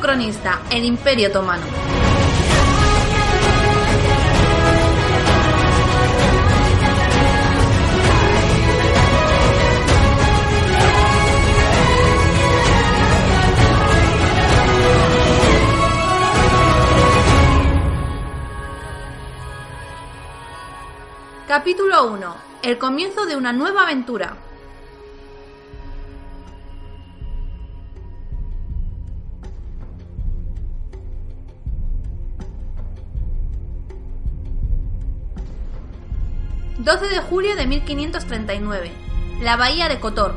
cronista, el Imperio Otomano. Capítulo 1. El comienzo de una nueva aventura. ...12 de julio de 1539... ...la bahía de Kotor...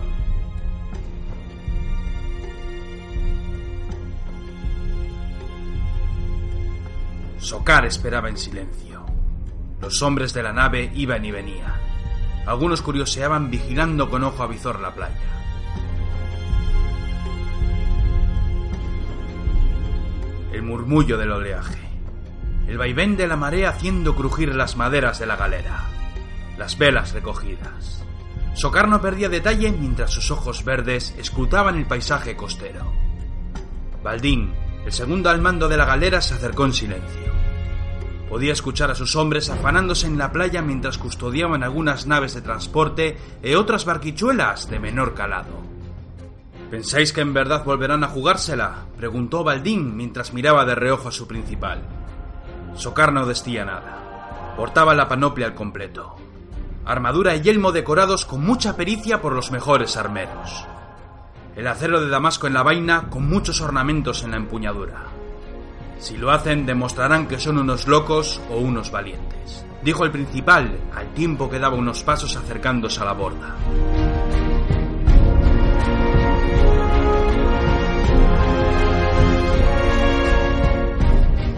Sokar esperaba en silencio. Los hombres de la nave iban y venían. Algunos curioseaban vigilando con ojo avizor la playa. El murmullo del oleaje. El vaivén de la marea haciendo crujir las maderas de la galera. Las velas recogidas. Socar no perdía detalle mientras sus ojos verdes escrutaban el paisaje costero. Baldín, el segundo al mando de la galera, se acercó en silencio. Podía escuchar a sus hombres afanándose en la playa mientras custodiaban algunas naves de transporte e otras barquichuelas de menor calado. ¿Pensáis que en verdad volverán a jugársela? preguntó Baldín mientras miraba de reojo a su principal. Socar no decía nada. Portaba la panoplia al completo. Armadura y yelmo decorados con mucha pericia por los mejores armeros. El acero de Damasco en la vaina con muchos ornamentos en la empuñadura. Si lo hacen, demostrarán que son unos locos o unos valientes, dijo el principal al tiempo que daba unos pasos acercándose a la borda.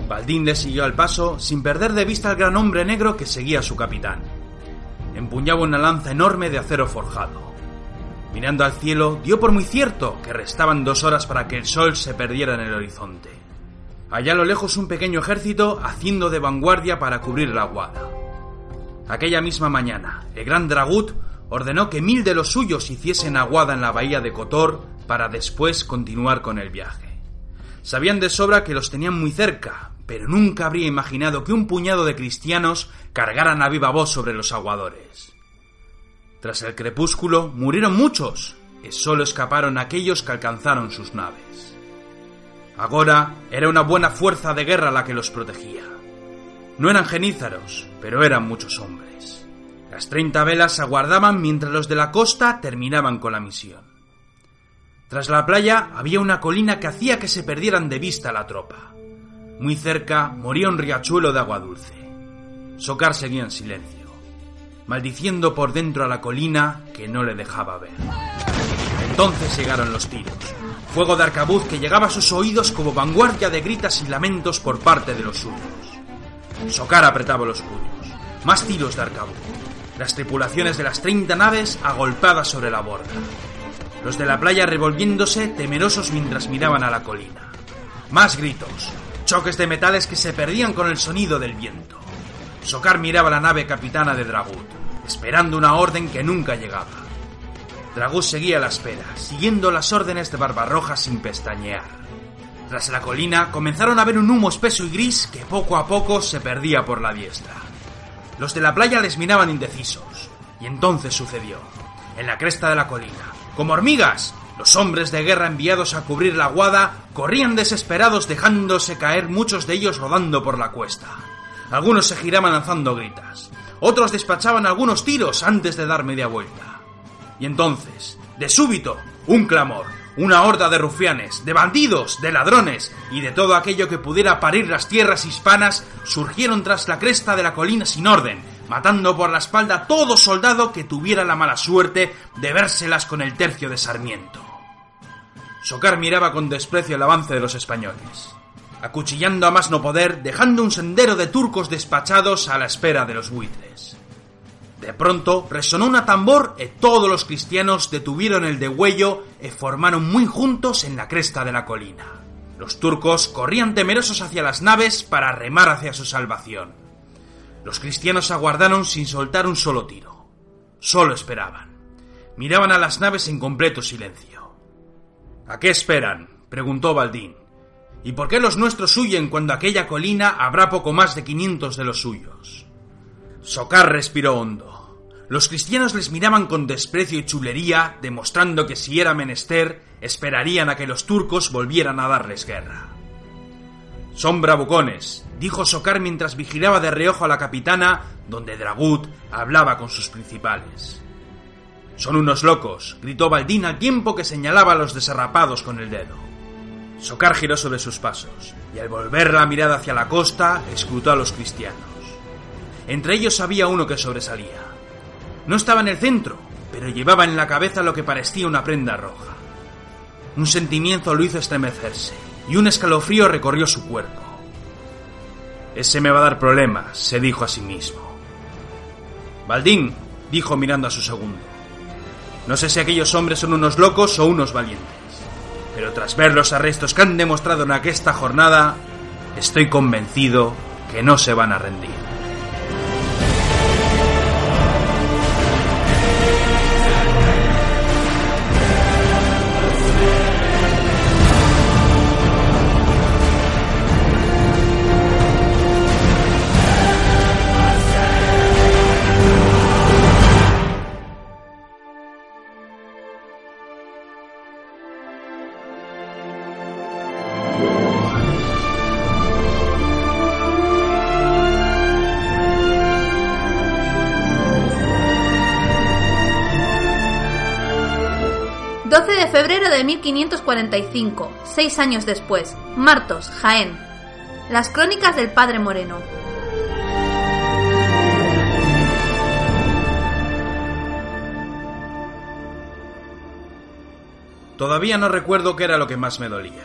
Baldín le siguió al paso sin perder de vista al gran hombre negro que seguía a su capitán. Empuñaba una lanza enorme de acero forjado. Mirando al cielo, dio por muy cierto que restaban dos horas para que el sol se perdiera en el horizonte. Allá a lo lejos un pequeño ejército haciendo de vanguardia para cubrir la aguada. Aquella misma mañana, el gran Dragut ordenó que mil de los suyos hiciesen aguada en la bahía de Kotor para después continuar con el viaje. Sabían de sobra que los tenían muy cerca, pero nunca habría imaginado que un puñado de cristianos cargaran a viva voz sobre los aguadores. Tras el crepúsculo murieron muchos, y solo escaparon aquellos que alcanzaron sus naves. Agora era una buena fuerza de guerra la que los protegía. No eran genízaros, pero eran muchos hombres. Las treinta velas aguardaban mientras los de la costa terminaban con la misión. Tras la playa había una colina que hacía que se perdieran de vista la tropa. Muy cerca moría un riachuelo de agua dulce. Socar seguía en silencio, maldiciendo por dentro a la colina que no le dejaba ver. Entonces llegaron los tiros. Fuego de arcabuz que llegaba a sus oídos como vanguardia de gritas y lamentos por parte de los suyos. Socar apretaba los puños. Más tiros de arcabuz. Las tripulaciones de las 30 naves agolpadas sobre la borda. Los de la playa revolviéndose temerosos mientras miraban a la colina. Más gritos. Choques de metales que se perdían con el sonido del viento. Socar miraba la nave capitana de Dragut, esperando una orden que nunca llegaba. Dragut seguía la espera, siguiendo las órdenes de Barbarroja sin pestañear. Tras la colina comenzaron a ver un humo espeso y gris que poco a poco se perdía por la diestra. Los de la playa les miraban indecisos. Y entonces sucedió. En la cresta de la colina, como hormigas, los hombres de guerra enviados a cubrir la aguada corrían desesperados dejándose caer muchos de ellos rodando por la cuesta. Algunos se giraban lanzando gritas. Otros despachaban algunos tiros antes de dar media vuelta. Y entonces, de súbito, un clamor, una horda de rufianes, de bandidos, de ladrones y de todo aquello que pudiera parir las tierras hispanas surgieron tras la cresta de la colina sin orden, matando por la espalda todo soldado que tuviera la mala suerte de vérselas con el tercio de Sarmiento. Socar miraba con desprecio el avance de los españoles, acuchillando a más no poder, dejando un sendero de turcos despachados a la espera de los buitres. De pronto resonó una tambor y todos los cristianos detuvieron el degüello y formaron muy juntos en la cresta de la colina. Los turcos corrían temerosos hacia las naves para remar hacia su salvación. Los cristianos aguardaron sin soltar un solo tiro. Solo esperaban. Miraban a las naves en completo silencio. ¿A qué esperan? preguntó Baldín. ¿Y por qué los nuestros huyen cuando aquella colina habrá poco más de 500 de los suyos? Socar respiró hondo. Los cristianos les miraban con desprecio y chulería, demostrando que si era menester, esperarían a que los turcos volvieran a darles guerra. Son bravucones, dijo Socar mientras vigilaba de reojo a la capitana, donde Dragut hablaba con sus principales. Son unos locos, gritó Baldín al tiempo que señalaba a los desarrapados con el dedo. Socar giró sobre sus pasos, y al volver la mirada hacia la costa, escrutó a los cristianos. Entre ellos había uno que sobresalía. No estaba en el centro, pero llevaba en la cabeza lo que parecía una prenda roja. Un sentimiento lo hizo estremecerse, y un escalofrío recorrió su cuerpo. Ese me va a dar problemas, se dijo a sí mismo. Baldín, dijo mirando a su segundo. No sé si aquellos hombres son unos locos o unos valientes, pero tras ver los arrestos que han demostrado en aquesta jornada, estoy convencido que no se van a rendir. 1545, seis años después, Martos, Jaén. Las crónicas del Padre Moreno. Todavía no recuerdo qué era lo que más me dolía.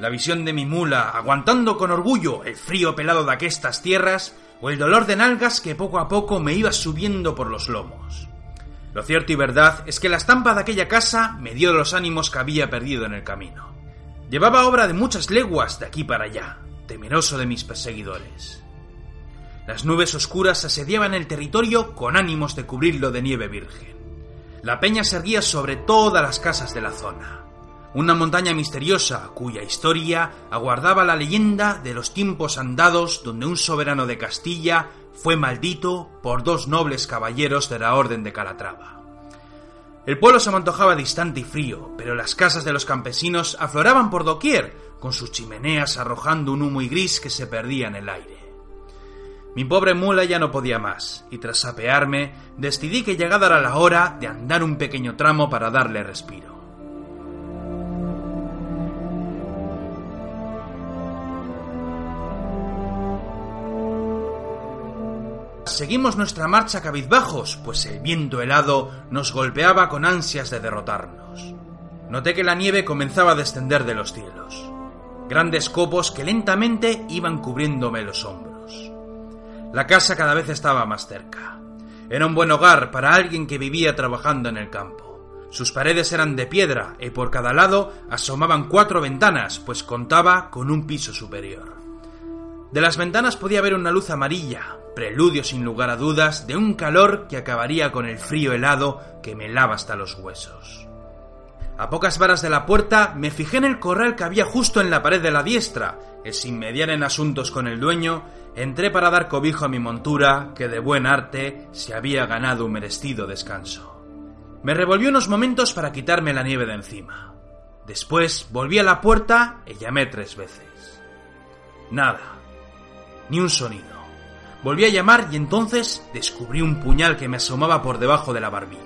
La visión de mi mula aguantando con orgullo el frío pelado de aquestas tierras o el dolor de nalgas que poco a poco me iba subiendo por los lomos. Lo cierto y verdad es que la estampa de aquella casa me dio los ánimos que había perdido en el camino. Llevaba obra de muchas leguas de aquí para allá, temeroso de mis perseguidores. Las nubes oscuras asediaban el territorio con ánimos de cubrirlo de nieve virgen. La peña se erguía sobre todas las casas de la zona. Una montaña misteriosa cuya historia aguardaba la leyenda de los tiempos andados donde un soberano de Castilla fue maldito por dos nobles caballeros de la Orden de Calatrava. El pueblo se amontojaba distante y frío, pero las casas de los campesinos afloraban por doquier, con sus chimeneas arrojando un humo y gris que se perdía en el aire. Mi pobre mula ya no podía más, y tras apearme, decidí que llegada era la hora de andar un pequeño tramo para darle respiro. Seguimos nuestra marcha cabizbajos, pues el viento helado nos golpeaba con ansias de derrotarnos. Noté que la nieve comenzaba a descender de los cielos, grandes copos que lentamente iban cubriéndome los hombros. La casa cada vez estaba más cerca. Era un buen hogar para alguien que vivía trabajando en el campo. Sus paredes eran de piedra y por cada lado asomaban cuatro ventanas, pues contaba con un piso superior. De las ventanas podía ver una luz amarilla, preludio sin lugar a dudas de un calor que acabaría con el frío helado que me helaba hasta los huesos. A pocas varas de la puerta me fijé en el corral que había justo en la pared de la diestra, y sin mediar en asuntos con el dueño, entré para dar cobijo a mi montura, que de buen arte se había ganado un merecido descanso. Me revolvió unos momentos para quitarme la nieve de encima. Después volví a la puerta y llamé tres veces. Nada. Ni un sonido. Volví a llamar y entonces descubrí un puñal que me asomaba por debajo de la barbilla.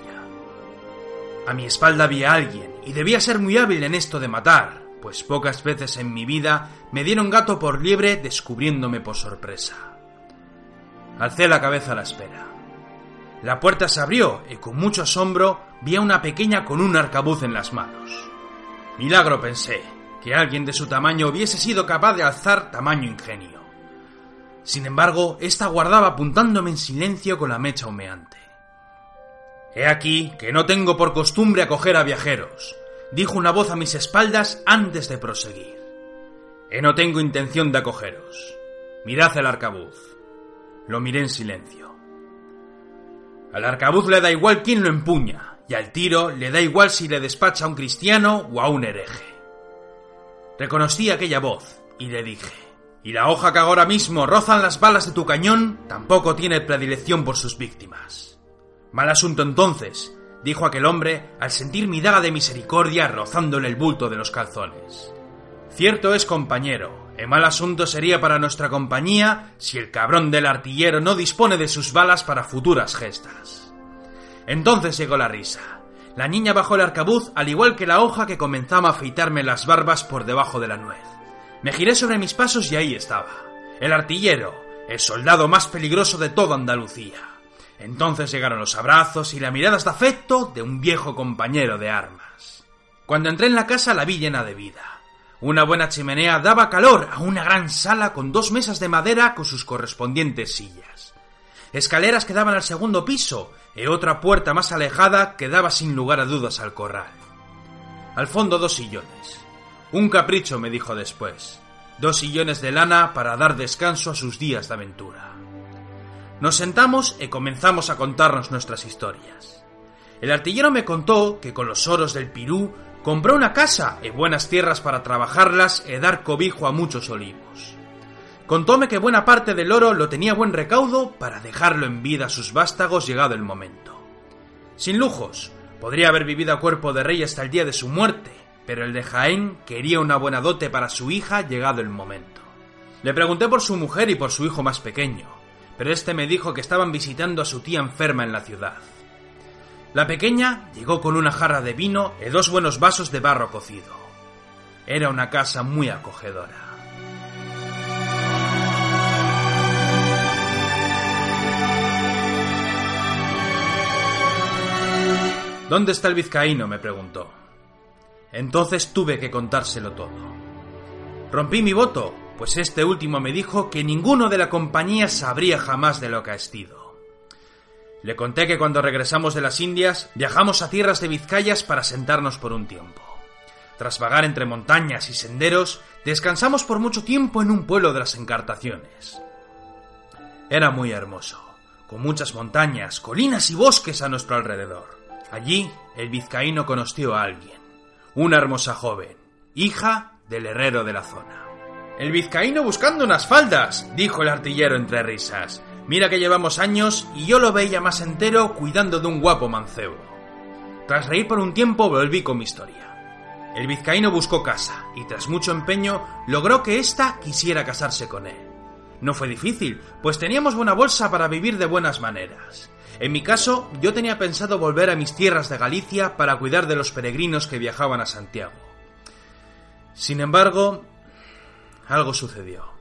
A mi espalda había alguien, y debía ser muy hábil en esto de matar, pues pocas veces en mi vida me dieron gato por liebre descubriéndome por sorpresa. Alcé la cabeza a la espera. La puerta se abrió y con mucho asombro vi a una pequeña con un arcabuz en las manos. Milagro pensé, que alguien de su tamaño hubiese sido capaz de alzar tamaño ingenio. Sin embargo, ésta guardaba apuntándome en silencio con la mecha humeante. He aquí que no tengo por costumbre acoger a viajeros, dijo una voz a mis espaldas antes de proseguir. E no tengo intención de acogeros. Mirad el arcabuz. Lo miré en silencio. Al arcabuz le da igual quién lo empuña, y al tiro le da igual si le despacha a un cristiano o a un hereje. Reconocí aquella voz y le dije, y la hoja que ahora mismo rozan las balas de tu cañón tampoco tiene predilección por sus víctimas. Mal asunto entonces, dijo aquel hombre al sentir mi daga de misericordia rozándole el bulto de los calzones. Cierto es, compañero, el mal asunto sería para nuestra compañía si el cabrón del artillero no dispone de sus balas para futuras gestas. Entonces llegó la risa. La niña bajó el arcabuz al igual que la hoja que comenzaba a afeitarme las barbas por debajo de la nuez. Me giré sobre mis pasos y ahí estaba. El artillero, el soldado más peligroso de toda Andalucía. Entonces llegaron los abrazos y las miradas de afecto de un viejo compañero de armas. Cuando entré en la casa la vi llena de vida. Una buena chimenea daba calor a una gran sala con dos mesas de madera con sus correspondientes sillas. Escaleras que daban al segundo piso y otra puerta más alejada que daba sin lugar a dudas al corral. Al fondo dos sillones. Un capricho, me dijo después. Dos sillones de lana para dar descanso a sus días de aventura. Nos sentamos y comenzamos a contarnos nuestras historias. El artillero me contó que con los oros del Pirú compró una casa y buenas tierras para trabajarlas y dar cobijo a muchos olivos. Contóme que buena parte del oro lo tenía buen recaudo para dejarlo en vida a sus vástagos llegado el momento. Sin lujos, podría haber vivido a cuerpo de rey hasta el día de su muerte, pero el de Jaén quería una buena dote para su hija llegado el momento. Le pregunté por su mujer y por su hijo más pequeño, pero este me dijo que estaban visitando a su tía enferma en la ciudad. La pequeña llegó con una jarra de vino y dos buenos vasos de barro cocido. Era una casa muy acogedora. ¿Dónde está el vizcaíno? me preguntó. Entonces tuve que contárselo todo. Rompí mi voto, pues este último me dijo que ninguno de la compañía sabría jamás de lo que ha estido. Le conté que cuando regresamos de las Indias viajamos a tierras de Vizcayas para sentarnos por un tiempo. Tras vagar entre montañas y senderos, descansamos por mucho tiempo en un pueblo de las Encartaciones. Era muy hermoso, con muchas montañas, colinas y bosques a nuestro alrededor. Allí el vizcaíno conoció a alguien, una hermosa joven, hija del herrero de la zona. El vizcaíno buscando unas faldas, dijo el artillero entre risas. Mira que llevamos años y yo lo veía más entero cuidando de un guapo mancebo. Tras reír por un tiempo volví con mi historia. El vizcaíno buscó casa y tras mucho empeño logró que ésta quisiera casarse con él. No fue difícil, pues teníamos buena bolsa para vivir de buenas maneras. En mi caso, yo tenía pensado volver a mis tierras de Galicia para cuidar de los peregrinos que viajaban a Santiago. Sin embargo, algo sucedió.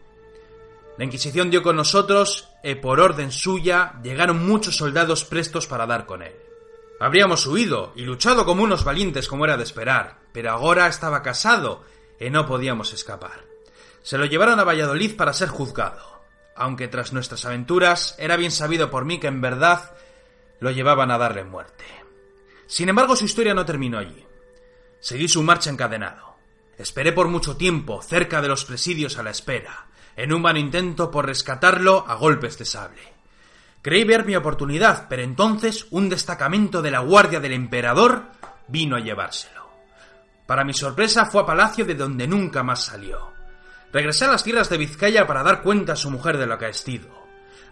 La Inquisición dio con nosotros y por orden suya llegaron muchos soldados prestos para dar con él. Habríamos huido y luchado como unos valientes como era de esperar, pero ahora estaba casado y no podíamos escapar. Se lo llevaron a Valladolid para ser juzgado, aunque tras nuestras aventuras era bien sabido por mí que en verdad lo llevaban a darle muerte. Sin embargo, su historia no terminó allí. Seguí su marcha encadenado. Esperé por mucho tiempo, cerca de los presidios a la espera, en un vano intento por rescatarlo a golpes de sable. Creí ver mi oportunidad, pero entonces un destacamento de la Guardia del Emperador vino a llevárselo. Para mi sorpresa fue a palacio de donde nunca más salió. Regresé a las tierras de Vizcaya para dar cuenta a su mujer de lo acaecido.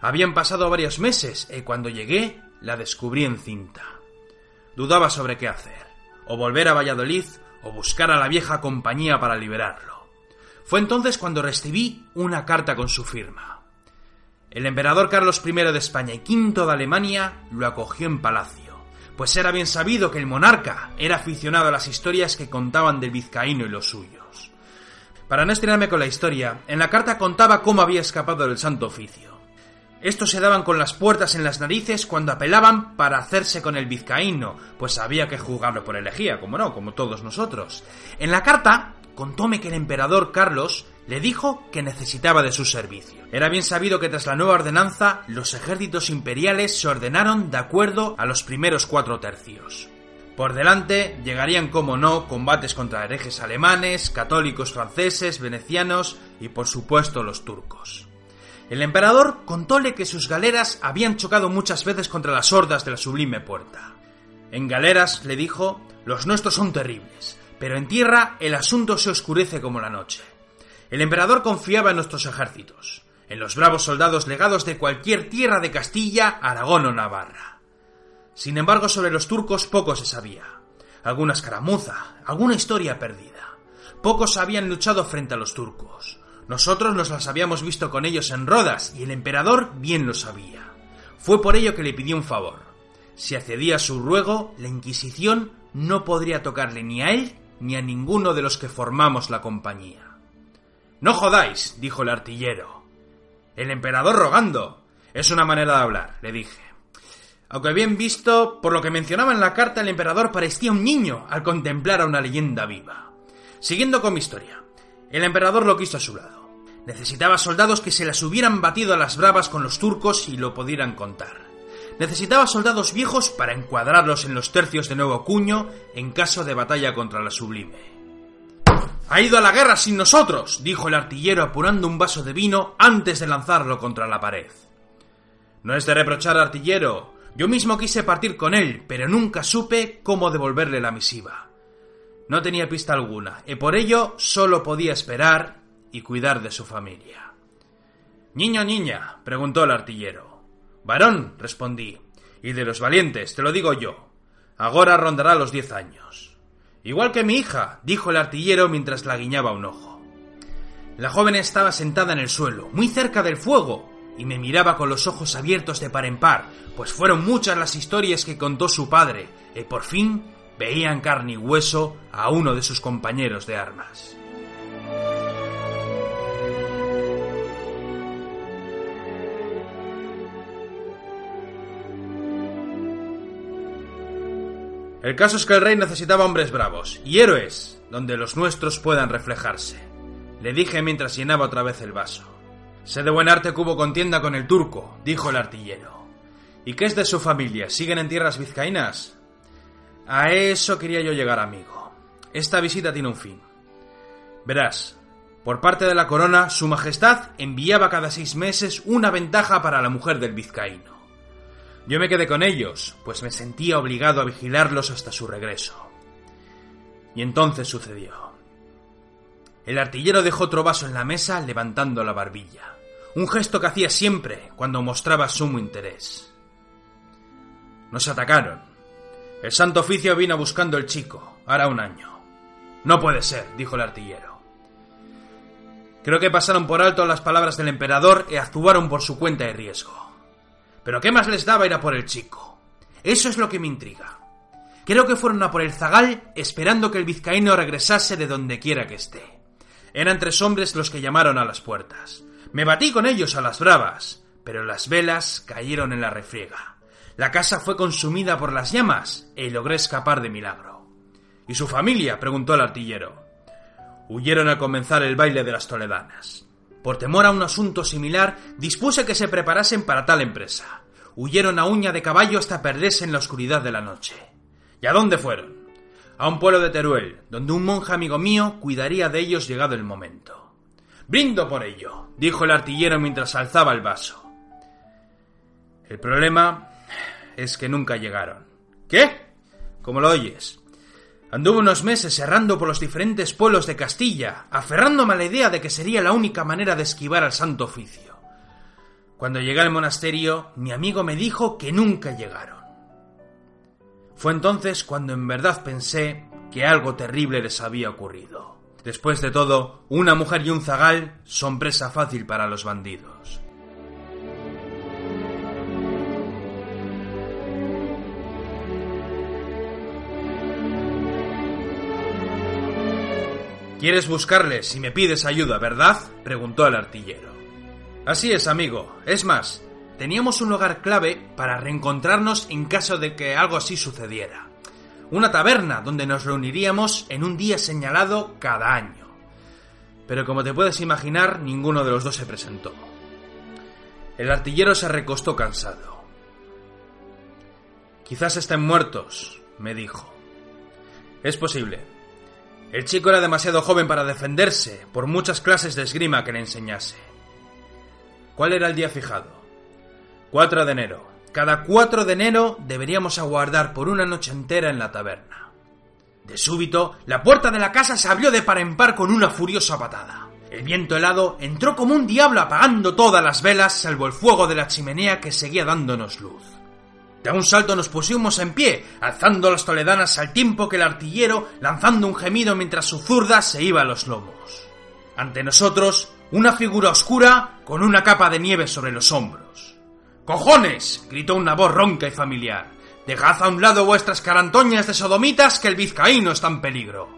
Habían pasado varios meses y cuando llegué la descubrí en cinta. Dudaba sobre qué hacer, o volver a Valladolid o buscar a la vieja compañía para liberarlo. Fue entonces cuando recibí una carta con su firma. El emperador Carlos I de España y V de Alemania lo acogió en palacio, pues era bien sabido que el monarca era aficionado a las historias que contaban del vizcaíno y los suyos. Para no estirarme con la historia, en la carta contaba cómo había escapado del Santo Oficio estos se daban con las puertas en las narices cuando apelaban para hacerse con el vizcaíno, pues había que juzgarlo por elegía, como no, como todos nosotros. En la carta contóme que el emperador Carlos le dijo que necesitaba de su servicio. Era bien sabido que tras la nueva ordenanza los ejércitos imperiales se ordenaron de acuerdo a los primeros cuatro tercios. Por delante llegarían, como no, combates contra herejes alemanes, católicos franceses, venecianos y por supuesto los turcos. El emperador contóle que sus galeras habían chocado muchas veces contra las hordas de la sublime puerta. En galeras, le dijo, los nuestros son terribles, pero en tierra el asunto se oscurece como la noche. El emperador confiaba en nuestros ejércitos, en los bravos soldados legados de cualquier tierra de Castilla, Aragón o Navarra. Sin embargo, sobre los turcos poco se sabía. Alguna escaramuza, alguna historia perdida. Pocos habían luchado frente a los turcos. Nosotros nos las habíamos visto con ellos en Rodas y el emperador bien lo sabía. Fue por ello que le pidió un favor. Si accedía a su ruego, la Inquisición no podría tocarle ni a él ni a ninguno de los que formamos la compañía. No jodáis, dijo el artillero. El emperador rogando. Es una manera de hablar, le dije. Aunque bien visto, por lo que mencionaba en la carta, el emperador parecía un niño al contemplar a una leyenda viva. Siguiendo con mi historia, el emperador lo quiso a su lado. Necesitaba soldados que se las hubieran batido a las bravas con los turcos y lo pudieran contar. Necesitaba soldados viejos para encuadrarlos en los tercios de nuevo cuño en caso de batalla contra la sublime. Ha ido a la guerra sin nosotros, dijo el artillero apurando un vaso de vino antes de lanzarlo contra la pared. No es de reprochar artillero. Yo mismo quise partir con él, pero nunca supe cómo devolverle la misiva. No tenía pista alguna, y por ello solo podía esperar y cuidar de su familia. Niño, niña, preguntó el artillero. Varón, respondí, y de los valientes, te lo digo yo. Ahora rondará los diez años. Igual que mi hija, dijo el artillero mientras la guiñaba un ojo. La joven estaba sentada en el suelo, muy cerca del fuego, y me miraba con los ojos abiertos de par en par, pues fueron muchas las historias que contó su padre, y por fin veía en carne y hueso a uno de sus compañeros de armas. El caso es que el rey necesitaba hombres bravos y héroes donde los nuestros puedan reflejarse. Le dije mientras llenaba otra vez el vaso. Sé de buen arte que hubo contienda con el turco, dijo el artillero. ¿Y qué es de su familia? ¿Siguen en tierras vizcaínas? A eso quería yo llegar, amigo. Esta visita tiene un fin. Verás, por parte de la corona, Su Majestad enviaba cada seis meses una ventaja para la mujer del vizcaíno. Yo me quedé con ellos, pues me sentía obligado a vigilarlos hasta su regreso. Y entonces sucedió. El artillero dejó otro vaso en la mesa levantando la barbilla, un gesto que hacía siempre cuando mostraba sumo interés. Nos atacaron. El Santo Oficio vino buscando el chico, hará un año. No puede ser, dijo el artillero. Creo que pasaron por alto las palabras del emperador y actuaron por su cuenta y riesgo. Pero ¿qué más les daba ir a por el chico? Eso es lo que me intriga. Creo que fueron a por el zagal esperando que el vizcaíno regresase de donde quiera que esté. Eran tres hombres los que llamaron a las puertas. Me batí con ellos a las bravas, pero las velas cayeron en la refriega. La casa fue consumida por las llamas y logré escapar de milagro. ¿Y su familia? preguntó el artillero. Huyeron al comenzar el baile de las toledanas. Por temor a un asunto similar, dispuse que se preparasen para tal empresa. Huyeron a uña de caballo hasta perderse en la oscuridad de la noche. ¿Y a dónde fueron? A un pueblo de Teruel, donde un monje amigo mío cuidaría de ellos llegado el momento. Brindo por ello, dijo el artillero mientras alzaba el vaso. El problema es que nunca llegaron. ¿Qué? ¿Cómo lo oyes? Anduve unos meses errando por los diferentes pueblos de Castilla, aferrándome a la idea de que sería la única manera de esquivar al santo oficio. Cuando llegué al monasterio, mi amigo me dijo que nunca llegaron. Fue entonces cuando en verdad pensé que algo terrible les había ocurrido. Después de todo, una mujer y un zagal son presa fácil para los bandidos. Quieres buscarles y me pides ayuda, ¿verdad? preguntó el artillero. Así es, amigo. Es más, teníamos un lugar clave para reencontrarnos en caso de que algo así sucediera. Una taberna donde nos reuniríamos en un día señalado cada año. Pero como te puedes imaginar, ninguno de los dos se presentó. El artillero se recostó cansado. Quizás estén muertos, me dijo. Es posible, el chico era demasiado joven para defenderse, por muchas clases de esgrima que le enseñase. ¿Cuál era el día fijado? 4 de enero. Cada 4 de enero deberíamos aguardar por una noche entera en la taberna. De súbito, la puerta de la casa se abrió de par en par con una furiosa patada. El viento helado entró como un diablo apagando todas las velas salvo el fuego de la chimenea que seguía dándonos luz. De un salto nos pusimos en pie, alzando las toledanas al tiempo que el artillero, lanzando un gemido mientras su zurda se iba a los lomos. Ante nosotros, una figura oscura con una capa de nieve sobre los hombros. ¡Cojones! gritó una voz ronca y familiar. Dejad a un lado vuestras carantoñas de sodomitas que el vizcaíno está en peligro.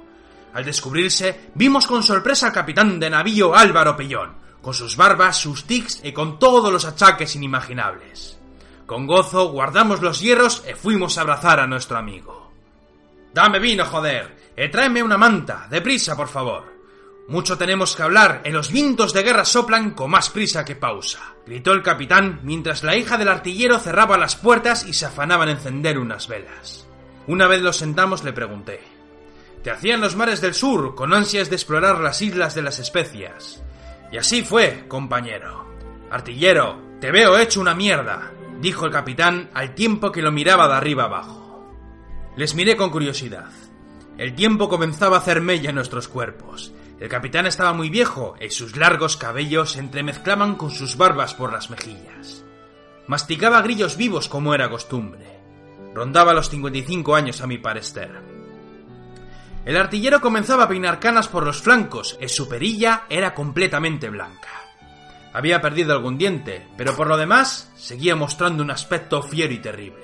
Al descubrirse, vimos con sorpresa al capitán de navío Álvaro Pellón, con sus barbas, sus tics y con todos los achaques inimaginables. Con gozo guardamos los hierros y fuimos a abrazar a nuestro amigo. Dame vino, joder, y tráeme una manta, deprisa, por favor. Mucho tenemos que hablar, en los vientos de guerra soplan con más prisa que pausa, gritó el capitán mientras la hija del artillero cerraba las puertas y se afanaba en encender unas velas. Una vez los sentamos le pregunté. Te hacían los mares del sur con ansias de explorar las islas de las especias. Y así fue, compañero. Artillero, te veo hecho una mierda, dijo el capitán al tiempo que lo miraba de arriba abajo. Les miré con curiosidad. El tiempo comenzaba a hacer mella en nuestros cuerpos, el capitán estaba muy viejo y sus largos cabellos se entremezclaban con sus barbas por las mejillas. Masticaba grillos vivos como era costumbre. Rondaba los 55 años a mi parecer. El artillero comenzaba a peinar canas por los flancos y su perilla era completamente blanca. Había perdido algún diente, pero por lo demás seguía mostrando un aspecto fiero y terrible.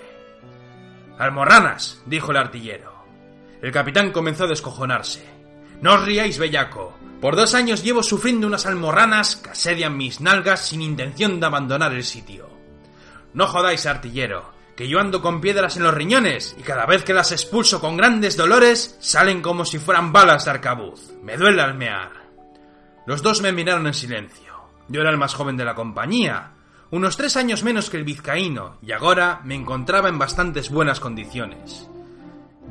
Almorranas, dijo el artillero. El capitán comenzó a descojonarse. No os riáis, bellaco. Por dos años llevo sufriendo unas almorranas que asedian mis nalgas sin intención de abandonar el sitio. No jodáis, artillero, que yo ando con piedras en los riñones y cada vez que las expulso con grandes dolores salen como si fueran balas de arcabuz. Me duele almear. Los dos me miraron en silencio. Yo era el más joven de la compañía, unos tres años menos que el vizcaíno, y ahora me encontraba en bastantes buenas condiciones.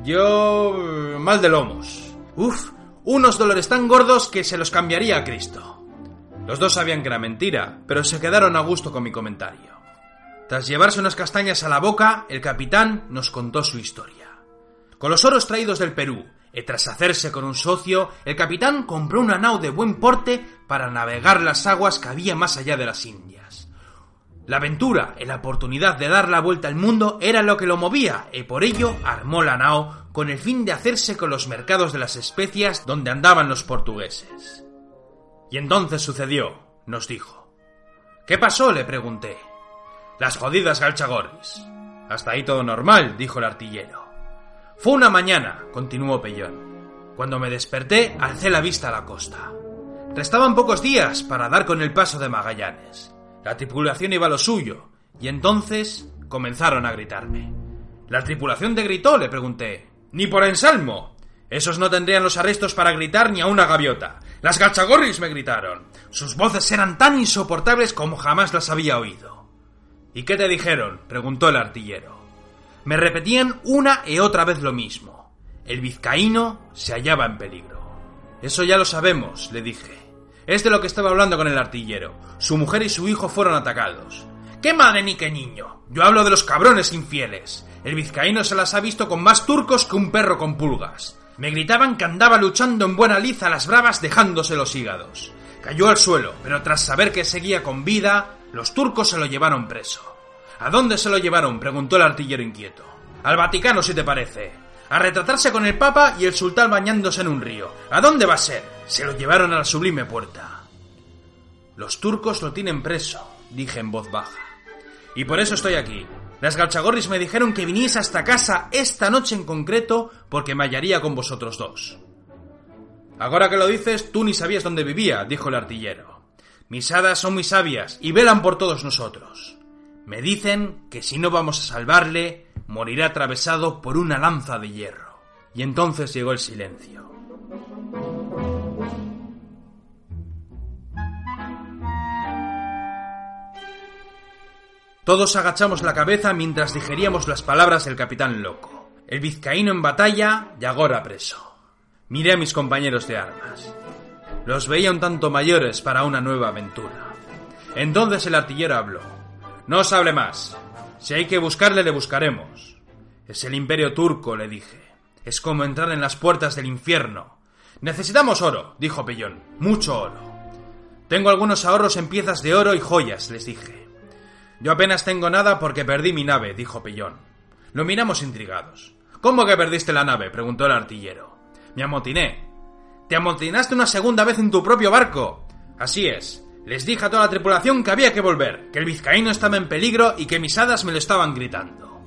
Yo... mal de lomos. Uf, unos dolores tan gordos que se los cambiaría a Cristo. Los dos sabían que era mentira, pero se quedaron a gusto con mi comentario. Tras llevarse unas castañas a la boca, el capitán nos contó su historia. Con los oros traídos del Perú, y tras hacerse con un socio, el capitán compró una nao de buen porte para navegar las aguas que había más allá de las Indias. La aventura y la oportunidad de dar la vuelta al mundo era lo que lo movía, y por ello armó la nao con el fin de hacerse con los mercados de las especias donde andaban los portugueses. Y entonces sucedió, nos dijo. ¿Qué pasó? le pregunté. Las jodidas galchagorris. Hasta ahí todo normal, dijo el artillero. Fue una mañana, continuó Pellón. Cuando me desperté, alcé la vista a la costa. Restaban pocos días para dar con el paso de Magallanes. La tripulación iba a lo suyo, y entonces comenzaron a gritarme. ¿La tripulación te gritó? le pregunté. Ni por ensalmo. Esos no tendrían los arrestos para gritar ni a una gaviota. Las gachagorris me gritaron. Sus voces eran tan insoportables como jamás las había oído. ¿Y qué te dijeron? preguntó el artillero. Me repetían una y otra vez lo mismo. El vizcaíno se hallaba en peligro. Eso ya lo sabemos, le dije. Es de lo que estaba hablando con el artillero. Su mujer y su hijo fueron atacados. ¿Qué madre ni qué niño? Yo hablo de los cabrones infieles. El vizcaíno se las ha visto con más turcos que un perro con pulgas. Me gritaban que andaba luchando en buena liza a las bravas dejándose los hígados. Cayó al suelo, pero tras saber que seguía con vida, los turcos se lo llevaron preso. ¿A dónde se lo llevaron? preguntó el artillero inquieto. Al Vaticano, si te parece. A retratarse con el Papa y el sultán bañándose en un río. ¿A dónde va a ser? Se lo llevaron a la sublime puerta. Los turcos lo tienen preso, dije en voz baja. Y por eso estoy aquí, las galchagorris me dijeron que viniese hasta casa esta noche en concreto porque me hallaría con vosotros dos. Ahora que lo dices, tú ni sabías dónde vivía, dijo el artillero. Mis hadas son muy sabias y velan por todos nosotros. Me dicen que si no vamos a salvarle, morirá atravesado por una lanza de hierro. Y entonces llegó el silencio. Todos agachamos la cabeza mientras digeríamos las palabras del capitán loco. El vizcaíno en batalla y ahora preso. Miré a mis compañeros de armas. Los veía un tanto mayores para una nueva aventura. Entonces el artillero habló. No os hable más. Si hay que buscarle, le buscaremos. Es el imperio turco, le dije. Es como entrar en las puertas del infierno. Necesitamos oro, dijo Pellón. Mucho oro. Tengo algunos ahorros en piezas de oro y joyas, les dije. Yo apenas tengo nada porque perdí mi nave, dijo Pellón. Lo miramos intrigados. ¿Cómo que perdiste la nave? preguntó el artillero. Me amotiné. ¿Te amotinaste una segunda vez en tu propio barco? Así es. Les dije a toda la tripulación que había que volver, que el vizcaíno estaba en peligro y que mis hadas me lo estaban gritando.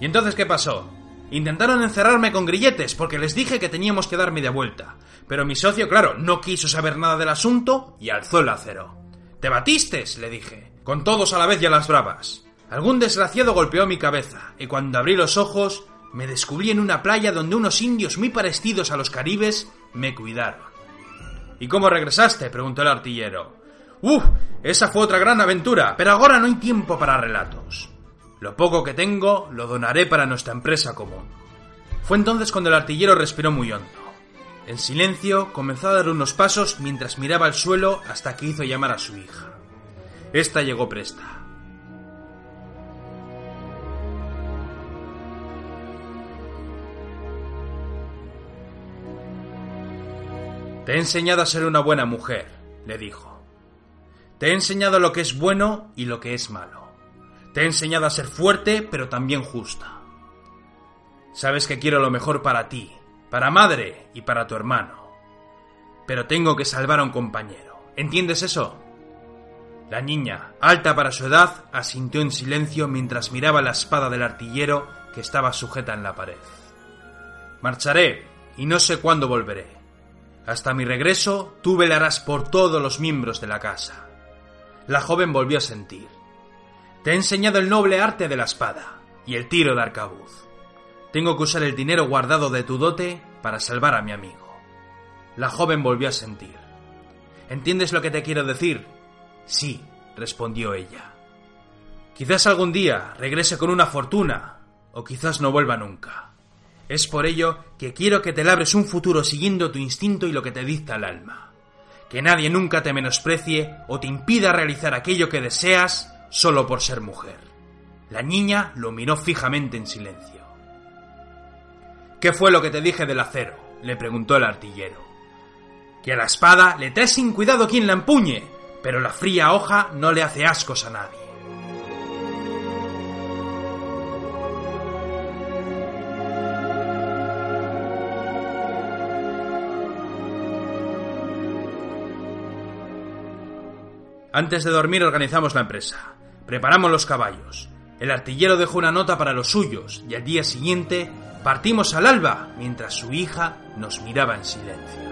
¿Y entonces qué pasó? Intentaron encerrarme con grilletes porque les dije que teníamos que dar media vuelta. Pero mi socio, claro, no quiso saber nada del asunto y alzó el acero. ¿Te batistes? le dije. Con todos a la vez y a las bravas. Algún desgraciado golpeó mi cabeza y cuando abrí los ojos me descubrí en una playa donde unos indios muy parecidos a los caribes me cuidaron. ¿Y cómo regresaste? preguntó el artillero. ¡Uf! Esa fue otra gran aventura, pero ahora no hay tiempo para relatos. Lo poco que tengo lo donaré para nuestra empresa común. Fue entonces cuando el artillero respiró muy hondo. En silencio comenzó a dar unos pasos mientras miraba al suelo hasta que hizo llamar a su hija. Esta llegó presta. Te he enseñado a ser una buena mujer, le dijo. Te he enseñado lo que es bueno y lo que es malo. Te he enseñado a ser fuerte, pero también justa. Sabes que quiero lo mejor para ti, para madre y para tu hermano. Pero tengo que salvar a un compañero. ¿Entiendes eso? La niña, alta para su edad, asintió en silencio mientras miraba la espada del artillero que estaba sujeta en la pared. Marcharé y no sé cuándo volveré. Hasta mi regreso, tú velarás por todos los miembros de la casa. La joven volvió a sentir. Te he enseñado el noble arte de la espada y el tiro de arcabuz. Tengo que usar el dinero guardado de tu dote para salvar a mi amigo. La joven volvió a sentir. ¿Entiendes lo que te quiero decir? Sí, respondió ella. Quizás algún día regrese con una fortuna, o quizás no vuelva nunca. Es por ello que quiero que te labres un futuro siguiendo tu instinto y lo que te dicta el alma. Que nadie nunca te menosprecie o te impida realizar aquello que deseas solo por ser mujer. La niña lo miró fijamente en silencio. ¿Qué fue lo que te dije del acero? le preguntó el artillero. Que a la espada le trae sin cuidado quien la empuñe, pero la fría hoja no le hace ascos a nadie. Antes de dormir organizamos la empresa. Preparamos los caballos. El artillero dejó una nota para los suyos y al día siguiente partimos al alba mientras su hija nos miraba en silencio.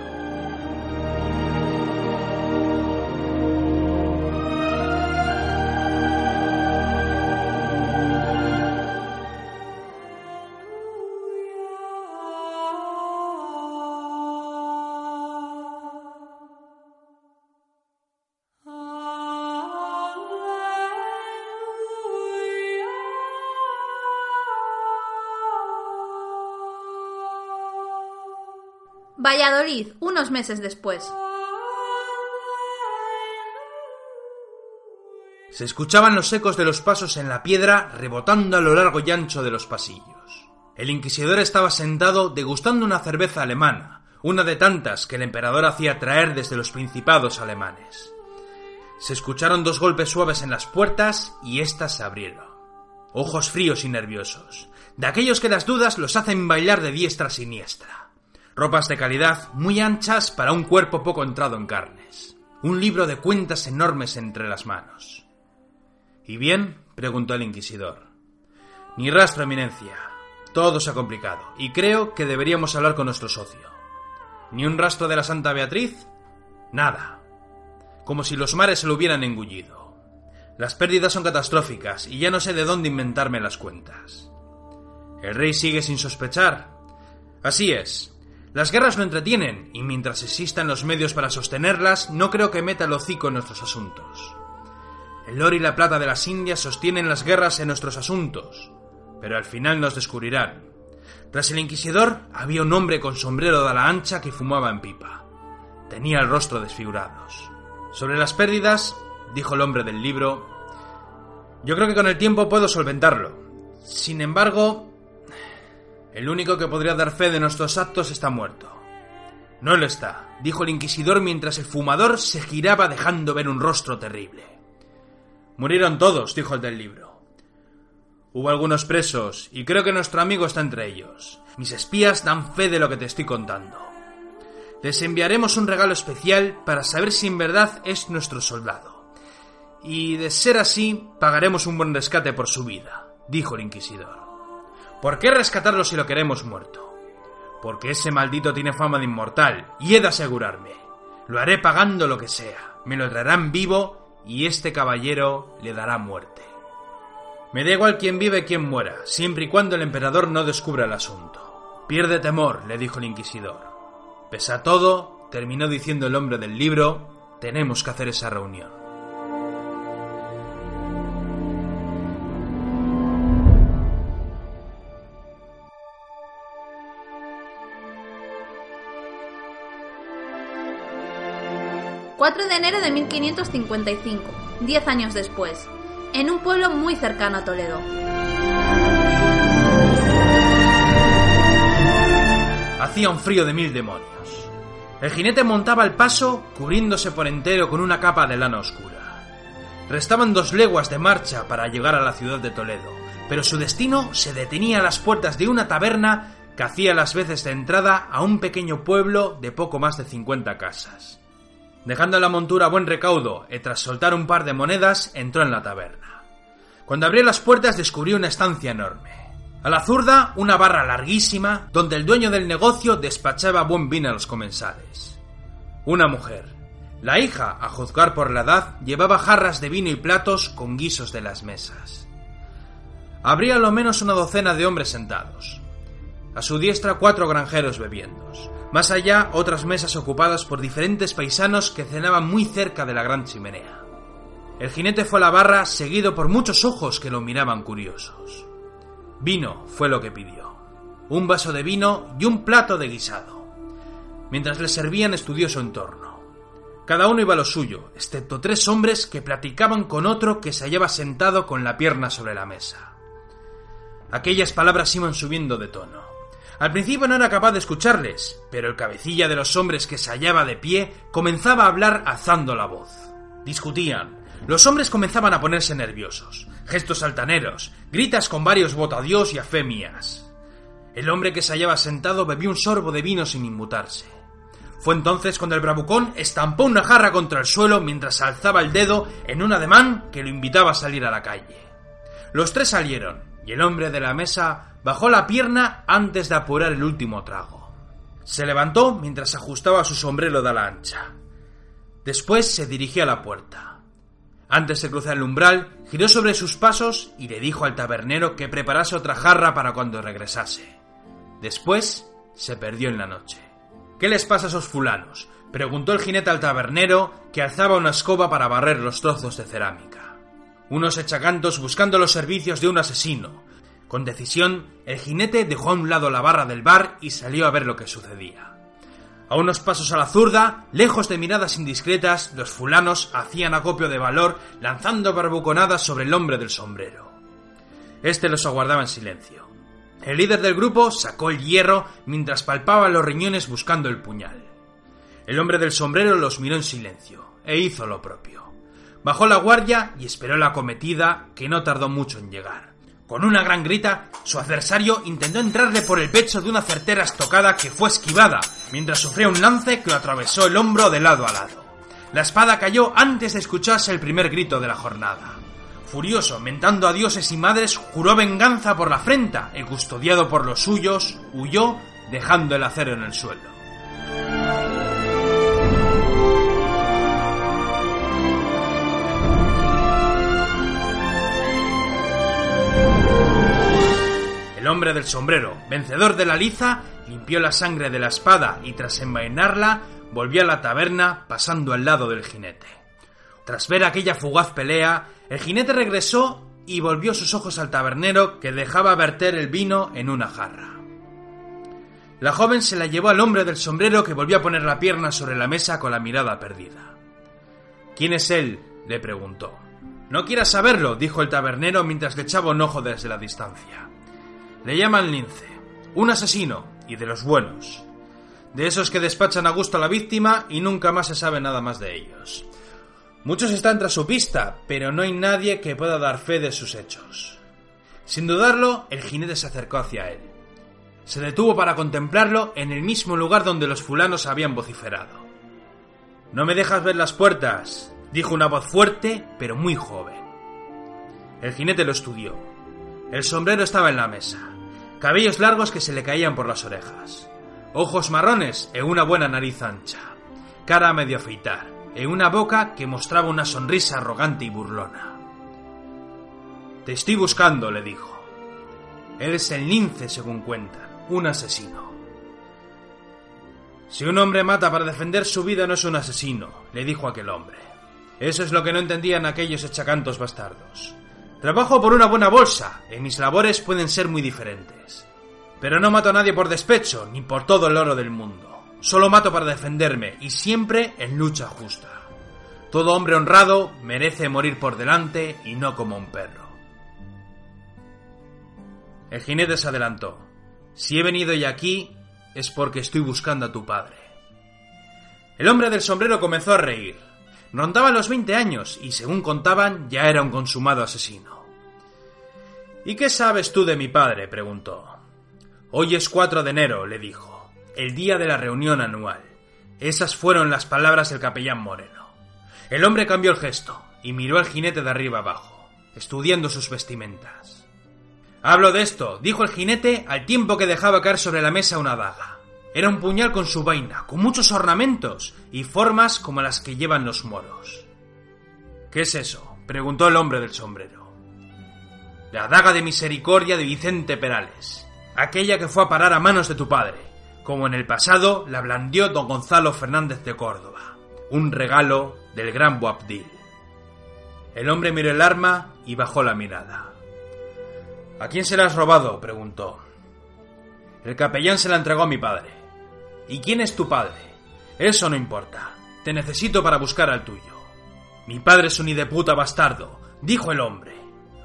Unos meses después. Se escuchaban los ecos de los pasos en la piedra rebotando a lo largo y ancho de los pasillos. El inquisidor estaba sentado degustando una cerveza alemana, una de tantas que el emperador hacía traer desde los principados alemanes. Se escucharon dos golpes suaves en las puertas y éstas se abrieron. Ojos fríos y nerviosos, de aquellos que las dudas los hacen bailar de diestra a siniestra. Ropas de calidad muy anchas para un cuerpo poco entrado en carnes. Un libro de cuentas enormes entre las manos. ¿Y bien? preguntó el inquisidor. Ni rastro, eminencia. Todo se ha complicado, y creo que deberíamos hablar con nuestro socio. ¿Ni un rastro de la Santa Beatriz? Nada. Como si los mares se lo hubieran engullido. Las pérdidas son catastróficas, y ya no sé de dónde inventarme las cuentas. ¿El rey sigue sin sospechar? Así es. Las guerras lo entretienen, y mientras existan los medios para sostenerlas, no creo que meta el hocico en nuestros asuntos. El oro y la plata de las Indias sostienen las guerras en nuestros asuntos, pero al final nos descubrirán. Tras el inquisidor había un hombre con sombrero de ala ancha que fumaba en pipa. Tenía el rostro desfigurado. Sobre las pérdidas, dijo el hombre del libro, yo creo que con el tiempo puedo solventarlo. Sin embargo, El único que podría dar fe de nuestros actos está muerto. No lo está, dijo el inquisidor mientras el fumador se giraba dejando ver un rostro terrible. Murieron todos, dijo el del libro. Hubo algunos presos, y creo que nuestro amigo está entre ellos. Mis espías dan fe de lo que te estoy contando. Les enviaremos un regalo especial para saber si en verdad es nuestro soldado. Y de ser así, pagaremos un buen rescate por su vida, dijo el inquisidor. ¿Por qué rescatarlo si lo queremos muerto? porque ese maldito tiene fama de inmortal, y he de asegurarme. Lo haré pagando lo que sea. Me lo traerán vivo y este caballero le dará muerte. Me da igual quién vive y quién muera, siempre y cuando el emperador no descubra el asunto. Pierde temor, le dijo el inquisidor. Pese a todo, terminó diciendo el hombre del libro, tenemos que hacer esa reunión. 4 de enero de 1555, 10 años después, en un pueblo muy cercano a Toledo. Hacía un frío de mil demonios. El jinete montaba el paso, cubriéndose por entero con una capa de lana oscura. Restaban dos leguas de marcha para llegar a la ciudad de Toledo, pero su destino se detenía a las puertas de una taberna que hacía las veces de entrada a un pequeño pueblo de poco más de 50 casas. Dejando la montura a buen recaudo y tras soltar un par de monedas, entró en la taberna. Cuando abrió las puertas descubrió una estancia enorme. A la zurda, una barra larguísima, donde el dueño del negocio despachaba buen vino a los comensales. Una mujer. La hija, a juzgar por la edad, llevaba jarras de vino y platos con guisos de las mesas. Habría lo menos una docena de hombres sentados. A su diestra cuatro granjeros bebiendo. Más allá, otras mesas ocupadas por diferentes paisanos que cenaban muy cerca de la gran chimenea. El jinete fue a la barra seguido por muchos ojos que lo miraban curiosos. Vino fue lo que pidió. Un vaso de vino y un plato de guisado. Mientras le servían estudió su entorno. Cada uno iba a lo suyo, excepto tres hombres que platicaban con otro que se hallaba sentado con la pierna sobre la mesa. Aquellas palabras iban subiendo de tono. Al principio no era capaz de escucharles, pero el cabecilla de los hombres que se hallaba de pie comenzaba a hablar alzando la voz. Discutían. Los hombres comenzaban a ponerse nerviosos. Gestos altaneros, gritas con varios botadios y afemias. El hombre que se hallaba sentado bebió un sorbo de vino sin inmutarse. Fue entonces cuando el bravucón estampó una jarra contra el suelo mientras alzaba el dedo en un ademán que lo invitaba a salir a la calle. Los tres salieron, y el hombre de la mesa Bajó la pierna antes de apurar el último trago. Se levantó mientras ajustaba su sombrero de la ancha. Después se dirigió a la puerta. Antes de cruzar el umbral, giró sobre sus pasos y le dijo al tabernero que preparase otra jarra para cuando regresase. Después se perdió en la noche. ¿Qué les pasa a esos fulanos? preguntó el jinete al tabernero, que alzaba una escoba para barrer los trozos de cerámica. Unos echacantos buscando los servicios de un asesino, con decisión, el jinete dejó a un lado la barra del bar y salió a ver lo que sucedía. A unos pasos a la zurda, lejos de miradas indiscretas, los fulanos hacían acopio de valor lanzando barbuconadas sobre el hombre del sombrero. Este los aguardaba en silencio. El líder del grupo sacó el hierro mientras palpaba los riñones buscando el puñal. El hombre del sombrero los miró en silencio e hizo lo propio. Bajó la guardia y esperó la cometida que no tardó mucho en llegar. Con una gran grita, su adversario intentó entrarle por el pecho de una certera estocada que fue esquivada, mientras sufría un lance que lo atravesó el hombro de lado a lado. La espada cayó antes de escucharse el primer grito de la jornada. Furioso, mentando a dioses y madres, juró venganza por la afrenta y, custodiado por los suyos, huyó, dejando el acero en el suelo. El hombre del sombrero, vencedor de la liza, limpió la sangre de la espada y tras envainarla, volvió a la taberna pasando al lado del jinete. Tras ver aquella fugaz pelea, el jinete regresó y volvió sus ojos al tabernero que dejaba verter el vino en una jarra. La joven se la llevó al hombre del sombrero que volvió a poner la pierna sobre la mesa con la mirada perdida. ¿Quién es él? le preguntó. No quieras saberlo, dijo el tabernero mientras le echaba un ojo desde la distancia. Le llaman lince. Un asesino, y de los buenos. De esos que despachan a gusto a la víctima y nunca más se sabe nada más de ellos. Muchos están tras su pista, pero no hay nadie que pueda dar fe de sus hechos. Sin dudarlo, el jinete se acercó hacia él. Se detuvo para contemplarlo en el mismo lugar donde los fulanos habían vociferado. No me dejas ver las puertas, dijo una voz fuerte, pero muy joven. El jinete lo estudió. El sombrero estaba en la mesa, cabellos largos que se le caían por las orejas, ojos marrones e una buena nariz ancha, cara a medio afeitar, e una boca que mostraba una sonrisa arrogante y burlona. Te estoy buscando, le dijo. Eres el lince, según cuentan, un asesino. Si un hombre mata para defender su vida no es un asesino, le dijo aquel hombre. Eso es lo que no entendían aquellos echacantos bastardos. Trabajo por una buena bolsa, y mis labores pueden ser muy diferentes. Pero no mato a nadie por despecho, ni por todo el oro del mundo. Solo mato para defenderme, y siempre en lucha justa. Todo hombre honrado merece morir por delante y no como un perro. El jinete se adelantó. Si he venido ya aquí es porque estoy buscando a tu padre. El hombre del sombrero comenzó a reír. Rondaba los 20 años y, según contaban, ya era un consumado asesino. ¿Y qué sabes tú de mi padre? preguntó. Hoy es 4 de enero, le dijo, el día de la reunión anual. Esas fueron las palabras del capellán Moreno. El hombre cambió el gesto y miró al jinete de arriba abajo, estudiando sus vestimentas. Hablo de esto, dijo el jinete al tiempo que dejaba caer sobre la mesa una daga. Era un puñal con su vaina, con muchos ornamentos y formas como las que llevan los moros. ¿Qué es eso? preguntó el hombre del sombrero. La daga de misericordia de Vicente Perales, aquella que fue a parar a manos de tu padre, como en el pasado la blandió don Gonzalo Fernández de Córdoba, un regalo del gran Boabdil. El hombre miró el arma y bajó la mirada. ¿A quién se la has robado? preguntó. El capellán se la entregó a mi padre. ¿Y quién es tu padre? Eso no importa. Te necesito para buscar al tuyo. Mi padre es un puta bastardo, dijo el hombre.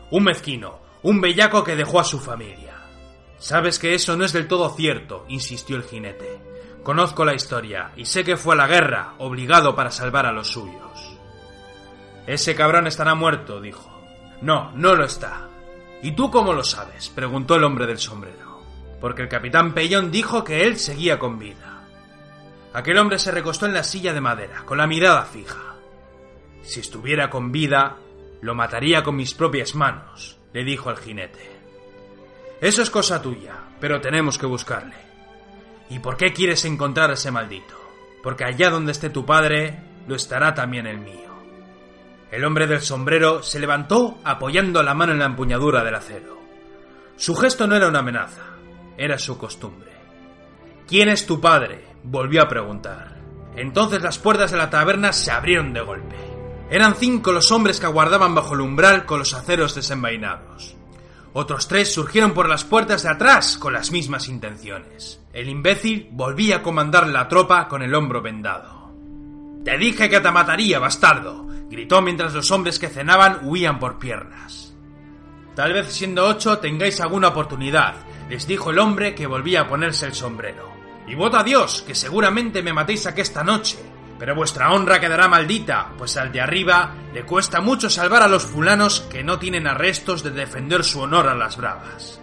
Un mezquino, un bellaco que dejó a su familia. Sabes que eso no es del todo cierto, insistió el jinete. Conozco la historia y sé que fue a la guerra, obligado para salvar a los suyos. Ese cabrón estará muerto, dijo. No, no lo está. ¿Y tú cómo lo sabes? preguntó el hombre del sombrero. Porque el capitán Pellón dijo que él seguía con vida. Aquel hombre se recostó en la silla de madera, con la mirada fija. Si estuviera con vida, lo mataría con mis propias manos, le dijo el jinete. Eso es cosa tuya, pero tenemos que buscarle. ¿Y por qué quieres encontrar a ese maldito? Porque allá donde esté tu padre, lo estará también el mío. El hombre del sombrero se levantó apoyando la mano en la empuñadura del acero. Su gesto no era una amenaza, era su costumbre. ¿Quién es tu padre? Volvió a preguntar. Entonces las puertas de la taberna se abrieron de golpe. Eran cinco los hombres que aguardaban bajo el umbral con los aceros desenvainados. Otros tres surgieron por las puertas de atrás con las mismas intenciones. El imbécil volvía a comandar la tropa con el hombro vendado. Te dije que te mataría, bastardo gritó mientras los hombres que cenaban huían por piernas. Tal vez siendo ocho tengáis alguna oportunidad, les dijo el hombre que volvía a ponerse el sombrero. Y voto a Dios, que seguramente me matéis esta noche. Pero vuestra honra quedará maldita, pues al de arriba le cuesta mucho salvar a los fulanos que no tienen arrestos de defender su honor a las bravas.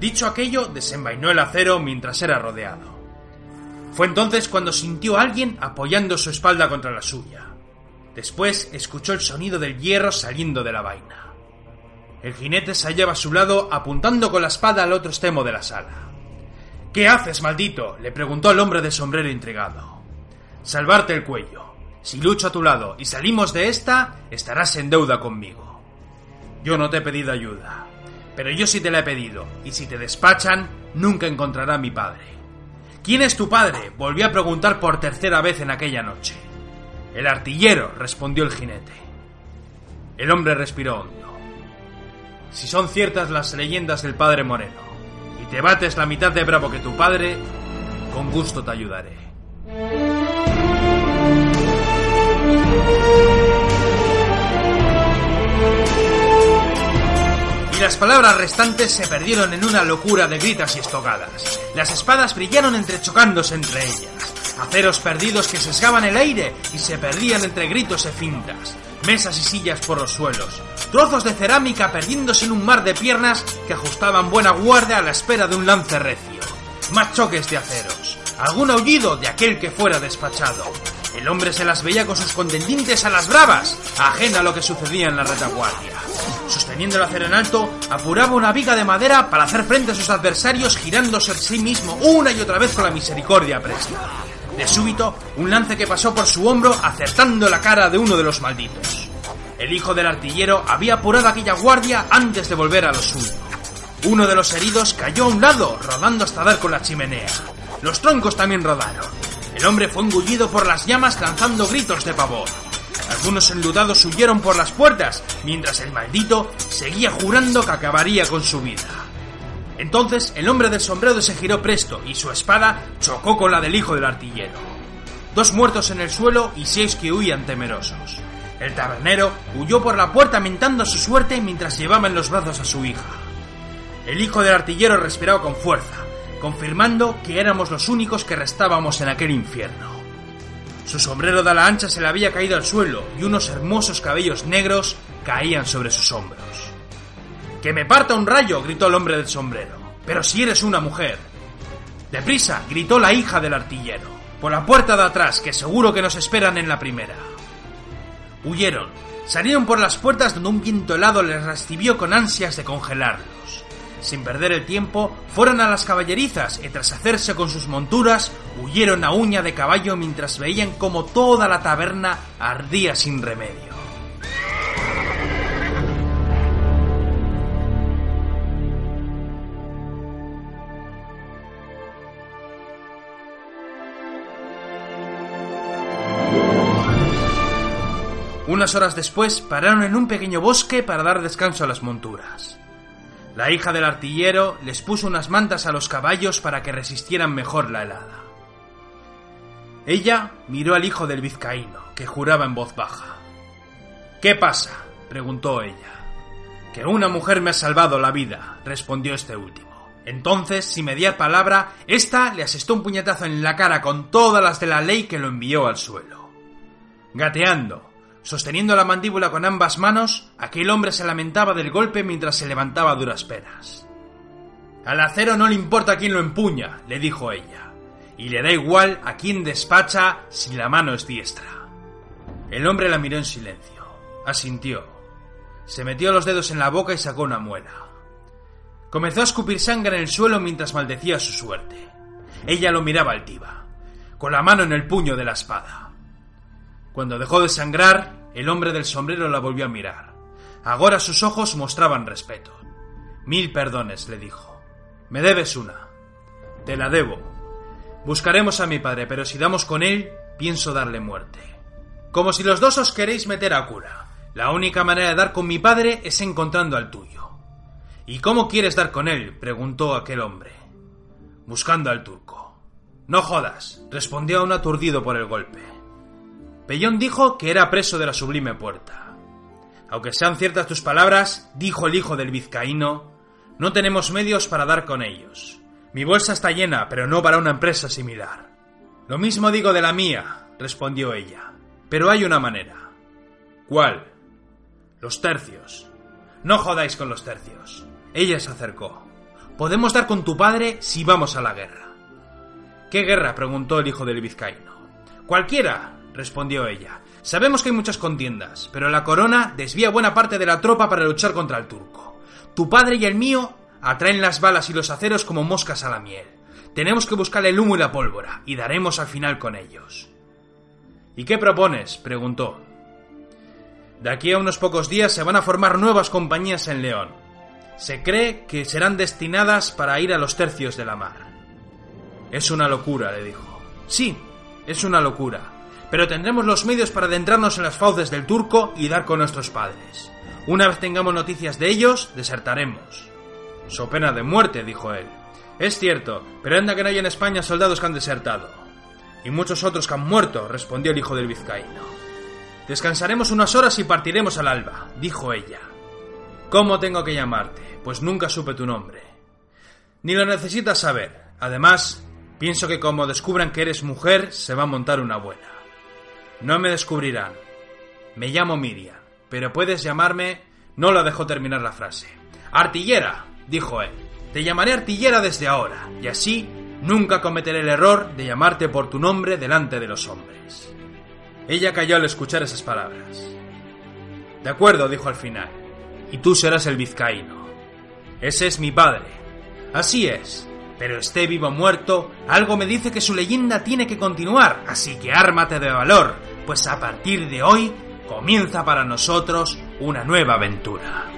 Dicho aquello, desenvainó el acero mientras era rodeado. Fue entonces cuando sintió a alguien apoyando su espalda contra la suya. Después escuchó el sonido del hierro saliendo de la vaina. El jinete se hallaba a su lado apuntando con la espada al otro extremo de la sala. ¿Qué haces, maldito? le preguntó el hombre de sombrero intrigado. Salvarte el cuello. Si lucho a tu lado y salimos de esta, estarás en deuda conmigo. Yo no te he pedido ayuda, pero yo sí te la he pedido, y si te despachan, nunca encontrará a mi padre. ¿Quién es tu padre? volvió a preguntar por tercera vez en aquella noche. El artillero, respondió el jinete. El hombre respiró hondo. Si son ciertas las leyendas del padre Moreno, te bates la mitad de bravo que tu padre, con gusto te ayudaré. Y las palabras restantes se perdieron en una locura de gritas y estocadas. Las espadas brillaron entrechocándose entre ellas. Aceros perdidos que sesgaban el aire y se perdían entre gritos y fintas. Mesas y sillas por los suelos. Trozos de cerámica perdiéndose en un mar de piernas que ajustaban buena guardia a la espera de un lance recio. Más choques de aceros. Algún aullido de aquel que fuera despachado. El hombre se las veía con sus contendientes a las bravas, ajena a lo que sucedía en la retaguardia. Sosteniendo el acero en alto, apuraba una viga de madera para hacer frente a sus adversarios girándose a sí mismo una y otra vez con la misericordia presta. De súbito, un lance que pasó por su hombro acertando la cara de uno de los malditos. El hijo del artillero había apurado aquella guardia antes de volver a lo suyo. Uno de los heridos cayó a un lado, rodando hasta dar con la chimenea. Los troncos también rodaron. El hombre fue engullido por las llamas lanzando gritos de pavor. Algunos enludados huyeron por las puertas, mientras el maldito seguía jurando que acabaría con su vida. Entonces el hombre del sombrero se giró presto y su espada chocó con la del hijo del artillero. Dos muertos en el suelo y seis que huían temerosos. El tabernero huyó por la puerta mentando su suerte mientras llevaba en los brazos a su hija. El hijo del artillero respiraba con fuerza, confirmando que éramos los únicos que restábamos en aquel infierno. Su sombrero de ala ancha se le había caído al suelo y unos hermosos cabellos negros caían sobre sus hombros. ¡Que me parta un rayo! gritó el hombre del sombrero. Pero si eres una mujer. Deprisa, gritó la hija del artillero. Por la puerta de atrás, que seguro que nos esperan en la primera. Huyeron. Salieron por las puertas donde un viento helado les recibió con ansias de congelarlos. Sin perder el tiempo, fueron a las caballerizas y tras hacerse con sus monturas, huyeron a uña de caballo mientras veían como toda la taberna ardía sin remedio. Unas horas después pararon en un pequeño bosque para dar descanso a las monturas. La hija del artillero les puso unas mantas a los caballos para que resistieran mejor la helada. Ella miró al hijo del vizcaíno, que juraba en voz baja. ¿Qué pasa? preguntó ella. Que una mujer me ha salvado la vida, respondió este último. Entonces, sin mediar palabra, ésta le asestó un puñetazo en la cara con todas las de la ley que lo envió al suelo. Gateando, Sosteniendo la mandíbula con ambas manos, aquel hombre se lamentaba del golpe mientras se levantaba a duras penas. Al acero no le importa quién lo empuña, le dijo ella, y le da igual a quién despacha si la mano es diestra. El hombre la miró en silencio, asintió, se metió los dedos en la boca y sacó una muela. Comenzó a escupir sangre en el suelo mientras maldecía su suerte. Ella lo miraba altiva, con la mano en el puño de la espada. Cuando dejó de sangrar, el hombre del sombrero la volvió a mirar. Ahora sus ojos mostraban respeto. Mil perdones, le dijo. Me debes una. Te la debo. Buscaremos a mi padre, pero si damos con él, pienso darle muerte. Como si los dos os queréis meter a cura. La única manera de dar con mi padre es encontrando al tuyo. ¿Y cómo quieres dar con él? preguntó aquel hombre. Buscando al turco. No jodas, respondió aún aturdido por el golpe. Pellón dijo que era preso de la sublime puerta. Aunque sean ciertas tus palabras, dijo el hijo del vizcaíno, no tenemos medios para dar con ellos. Mi bolsa está llena, pero no para una empresa similar. Lo mismo digo de la mía, respondió ella. Pero hay una manera. ¿Cuál? Los tercios. No jodáis con los tercios. Ella se acercó. Podemos dar con tu padre si vamos a la guerra. ¿Qué guerra? preguntó el hijo del vizcaíno. Cualquiera, respondió ella. Sabemos que hay muchas contiendas, pero la corona desvía buena parte de la tropa para luchar contra el turco. Tu padre y el mío atraen las balas y los aceros como moscas a la miel. Tenemos que buscar el humo y la pólvora, y daremos al final con ellos. ¿Y qué propones? preguntó. De aquí a unos pocos días se van a formar nuevas compañías en León. Se cree que serán destinadas para ir a los tercios de la mar. Es una locura, le dijo. Sí, es una locura, pero tendremos los medios para adentrarnos en las fauces del turco y dar con nuestros padres. Una vez tengamos noticias de ellos, desertaremos. So pena de muerte, dijo él. Es cierto, pero anda que no hay en España soldados que han desertado. Y muchos otros que han muerto, respondió el hijo del vizcaíno. Descansaremos unas horas y partiremos al alba, dijo ella. ¿Cómo tengo que llamarte? Pues nunca supe tu nombre. Ni lo necesitas saber. Además, pienso que como descubran que eres mujer, se va a montar una buena. No me descubrirán. Me llamo Miriam, pero puedes llamarme... No la dejó terminar la frase. Artillera, dijo él. Te llamaré artillera desde ahora, y así nunca cometeré el error de llamarte por tu nombre delante de los hombres. Ella calló al escuchar esas palabras. De acuerdo, dijo al final, y tú serás el vizcaíno. Ese es mi padre. Así es, pero esté vivo o muerto, algo me dice que su leyenda tiene que continuar, así que ármate de valor, pues a partir de hoy comienza para nosotros una nueva aventura.